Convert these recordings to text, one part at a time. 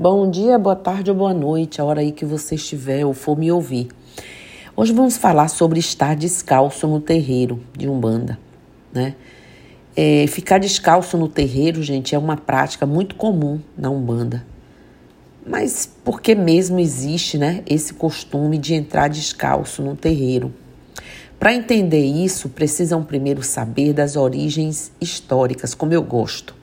Bom dia, boa tarde ou boa noite, a hora aí que você estiver ou for me ouvir. Hoje vamos falar sobre estar descalço no terreiro de Umbanda, né? É, ficar descalço no terreiro, gente, é uma prática muito comum na Umbanda. Mas por que mesmo existe, né, esse costume de entrar descalço no terreiro? Para entender isso, precisam primeiro saber das origens históricas, como eu gosto.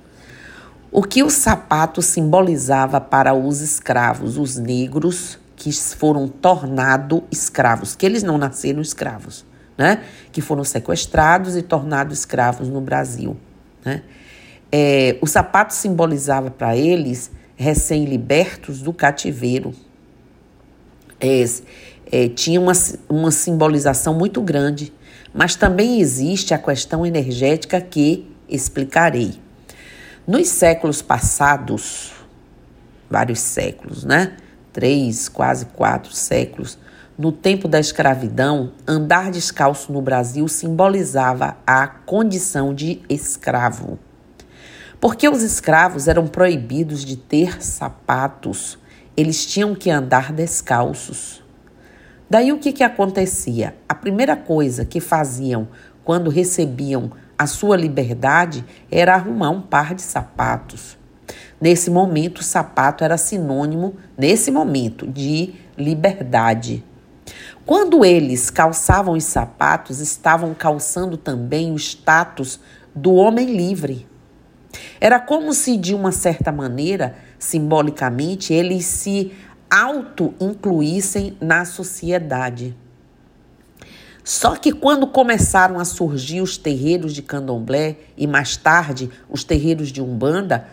O que o sapato simbolizava para os escravos, os negros que foram tornados escravos, que eles não nasceram escravos, né? Que foram sequestrados e tornados escravos no Brasil, né? É, o sapato simbolizava para eles recém-libertos do cativeiro. É, é, tinha uma, uma simbolização muito grande, mas também existe a questão energética que explicarei. Nos séculos passados, vários séculos, né? Três, quase quatro séculos, no tempo da escravidão, andar descalço no Brasil simbolizava a condição de escravo. Porque os escravos eram proibidos de ter sapatos, eles tinham que andar descalços. Daí o que, que acontecia? A primeira coisa que faziam quando recebiam a sua liberdade era arrumar um par de sapatos. Nesse momento, o sapato era sinônimo, nesse momento, de liberdade. Quando eles calçavam os sapatos, estavam calçando também o status do homem livre. Era como se, de uma certa maneira, simbolicamente, eles se auto-incluíssem na sociedade. Só que quando começaram a surgir os terreiros de candomblé e mais tarde os terreiros de umbanda,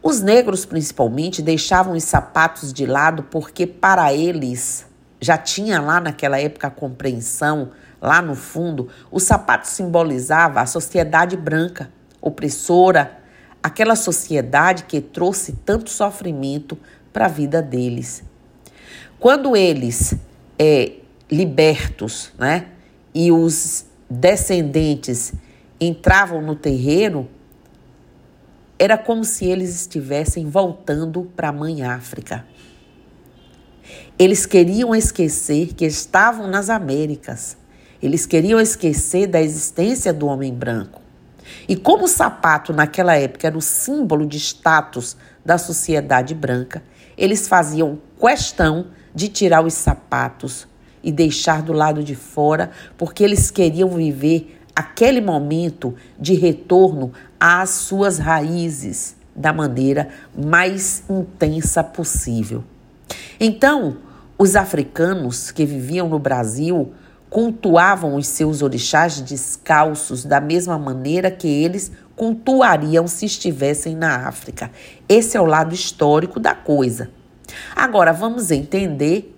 os negros principalmente deixavam os sapatos de lado porque para eles já tinha lá naquela época a compreensão, lá no fundo, o sapato simbolizava a sociedade branca, opressora, aquela sociedade que trouxe tanto sofrimento para a vida deles. Quando eles, é, libertos, né, e os descendentes entravam no terreiro, era como se eles estivessem voltando para a mãe África. Eles queriam esquecer que estavam nas Américas. Eles queriam esquecer da existência do homem branco. E como o sapato naquela época era o símbolo de status da sociedade branca, eles faziam questão de tirar os sapatos e deixar do lado de fora, porque eles queriam viver aquele momento de retorno às suas raízes da maneira mais intensa possível. Então, os africanos que viviam no Brasil cultuavam os seus orixás descalços da mesma maneira que eles cultuariam se estivessem na África. Esse é o lado histórico da coisa. Agora vamos entender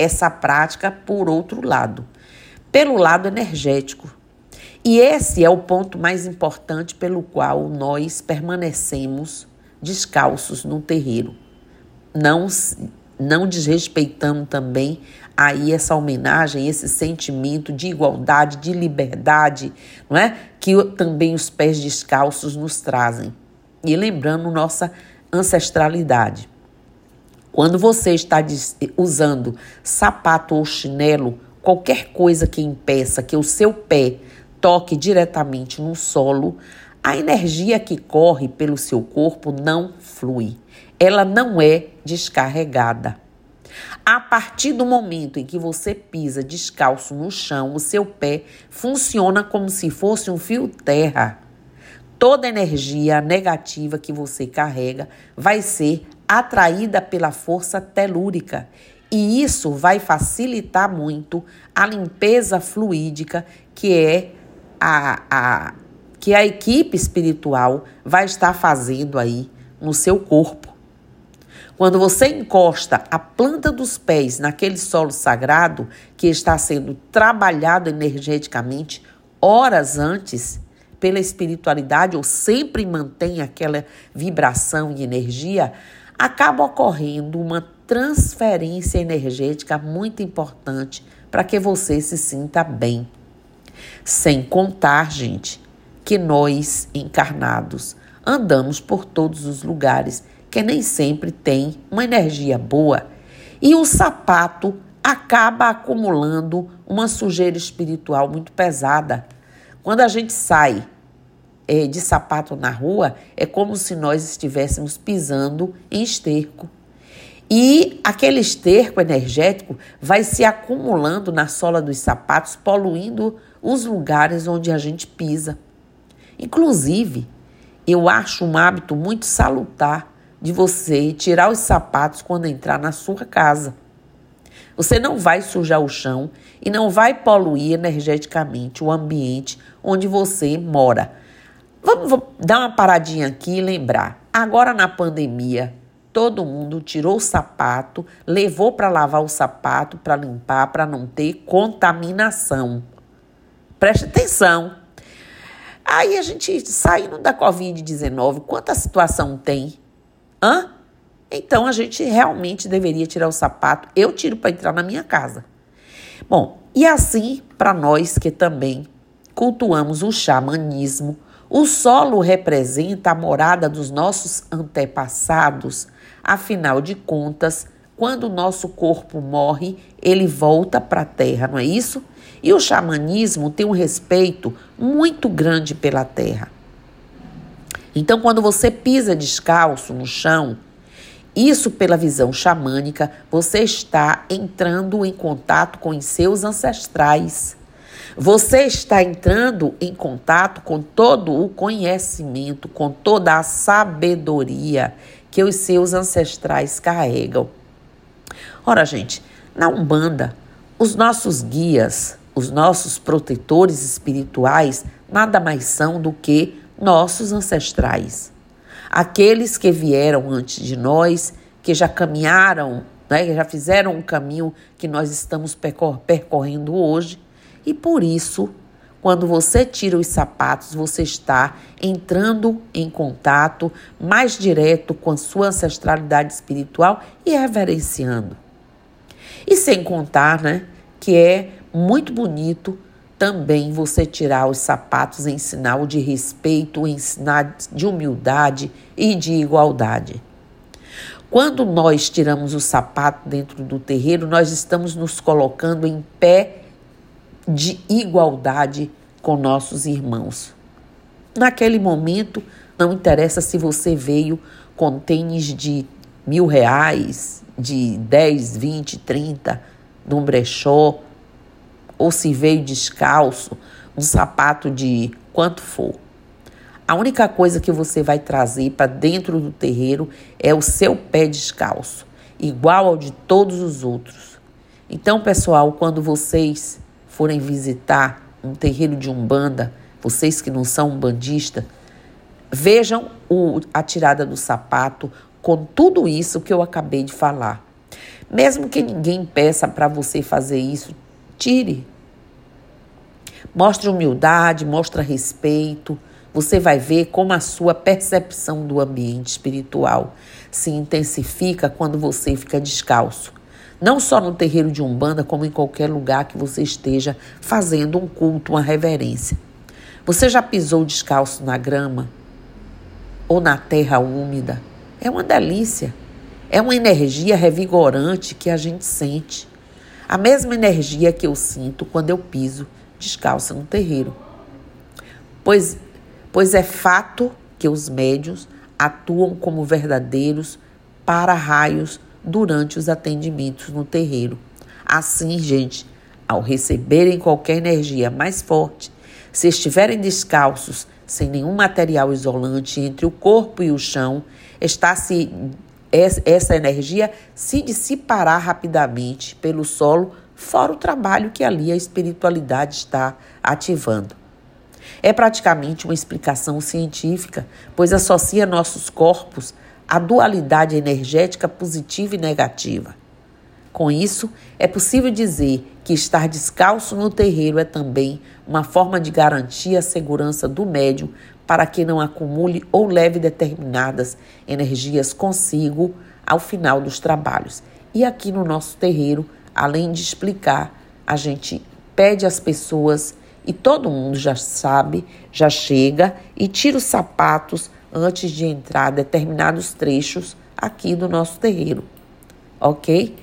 essa prática por outro lado, pelo lado energético. E esse é o ponto mais importante pelo qual nós permanecemos descalços no terreiro. Não, não desrespeitando também aí essa homenagem, esse sentimento de igualdade, de liberdade, não é? Que também os pés descalços nos trazem. E lembrando nossa ancestralidade. Quando você está usando sapato ou chinelo, qualquer coisa que impeça que o seu pé toque diretamente no solo, a energia que corre pelo seu corpo não flui. Ela não é descarregada. A partir do momento em que você pisa descalço no chão, o seu pé funciona como se fosse um fio terra. Toda energia negativa que você carrega vai ser atraída pela força telúrica. E isso vai facilitar muito a limpeza fluídica que é a, a que a equipe espiritual vai estar fazendo aí no seu corpo. Quando você encosta a planta dos pés naquele solo sagrado que está sendo trabalhado energeticamente horas antes pela espiritualidade ou sempre mantém aquela vibração e energia, acaba ocorrendo uma transferência energética muito importante para que você se sinta bem. Sem contar, gente, que nós encarnados andamos por todos os lugares que nem sempre tem uma energia boa e o sapato acaba acumulando uma sujeira espiritual muito pesada. Quando a gente sai é, de sapato na rua, é como se nós estivéssemos pisando em esterco. E aquele esterco energético vai se acumulando na sola dos sapatos, poluindo os lugares onde a gente pisa. Inclusive, eu acho um hábito muito salutar de você tirar os sapatos quando entrar na sua casa. Você não vai sujar o chão e não vai poluir energeticamente o ambiente onde você mora. Vamos, dar uma paradinha aqui e lembrar. Agora na pandemia, todo mundo tirou o sapato, levou para lavar o sapato, para limpar, para não ter contaminação. Preste atenção. Aí a gente saindo da Covid-19, quanta situação tem? Hã? Então a gente realmente deveria tirar o sapato. Eu tiro para entrar na minha casa. Bom, e assim para nós que também cultuamos o xamanismo, o solo representa a morada dos nossos antepassados. Afinal de contas, quando o nosso corpo morre, ele volta para a terra, não é isso? E o xamanismo tem um respeito muito grande pela terra. Então, quando você pisa descalço no chão, isso pela visão xamânica, você está entrando em contato com os seus ancestrais. Você está entrando em contato com todo o conhecimento, com toda a sabedoria que os seus ancestrais carregam. Ora, gente, na Umbanda, os nossos guias, os nossos protetores espirituais, nada mais são do que nossos ancestrais. Aqueles que vieram antes de nós, que já caminharam, né, que já fizeram um caminho que nós estamos percorrendo hoje. E por isso, quando você tira os sapatos, você está entrando em contato mais direto com a sua ancestralidade espiritual e reverenciando. E sem contar, né, que é muito bonito também você tirar os sapatos em sinal de respeito, em sinal de humildade e de igualdade. Quando nós tiramos o sapato dentro do terreiro, nós estamos nos colocando em pé de igualdade com nossos irmãos. Naquele momento, não interessa se você veio com tênis de mil reais, de 10, 20, 30, de um brechó, ou se veio descalço, um sapato de quanto for. A única coisa que você vai trazer para dentro do terreiro é o seu pé descalço, igual ao de todos os outros. Então, pessoal, quando vocês forem visitar um terreiro de umbanda, vocês que não são umbandistas, vejam o, a tirada do sapato com tudo isso que eu acabei de falar. Mesmo que ninguém peça para você fazer isso, tire. Mostre humildade, mostre respeito. Você vai ver como a sua percepção do ambiente espiritual se intensifica quando você fica descalço. Não só no terreiro de Umbanda, como em qualquer lugar que você esteja fazendo um culto, uma reverência. Você já pisou descalço na grama ou na terra úmida? É uma delícia. É uma energia revigorante que a gente sente. A mesma energia que eu sinto quando eu piso descalça no terreiro. Pois, pois é fato que os médios atuam como verdadeiros para-raios durante os atendimentos no terreiro. Assim, gente, ao receberem qualquer energia mais forte, se estiverem descalços, sem nenhum material isolante entre o corpo e o chão, está se essa energia se dissipará rapidamente pelo solo fora o trabalho que ali a espiritualidade está ativando. É praticamente uma explicação científica, pois associa nossos corpos à dualidade energética positiva e negativa. Com isso, é possível dizer que estar descalço no terreiro é também uma forma de garantir a segurança do médium para que não acumule ou leve determinadas energias consigo ao final dos trabalhos. E aqui no nosso terreiro, além de explicar, a gente pede às pessoas e todo mundo já sabe, já chega e tira os sapatos antes de entrar determinados trechos aqui do nosso terreiro, ok?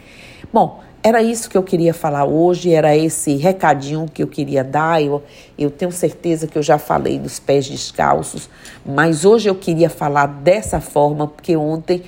Bom, era isso que eu queria falar hoje, era esse recadinho que eu queria dar. Eu, eu tenho certeza que eu já falei dos pés descalços, mas hoje eu queria falar dessa forma, porque ontem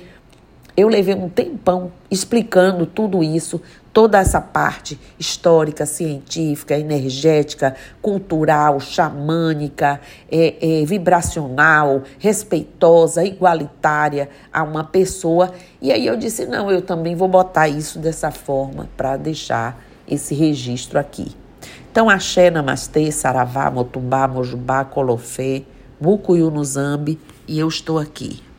eu levei um tempão explicando tudo isso, toda essa parte histórica, científica, energética, cultural, xamânica, é, é, vibracional, respeitosa, igualitária a uma pessoa. E aí eu disse: não, eu também vou botar isso dessa forma para deixar esse registro aqui. Então, axé, namastê, saravá, motumbá, mojubá, colofé, mucuyu no zambi, e eu estou aqui.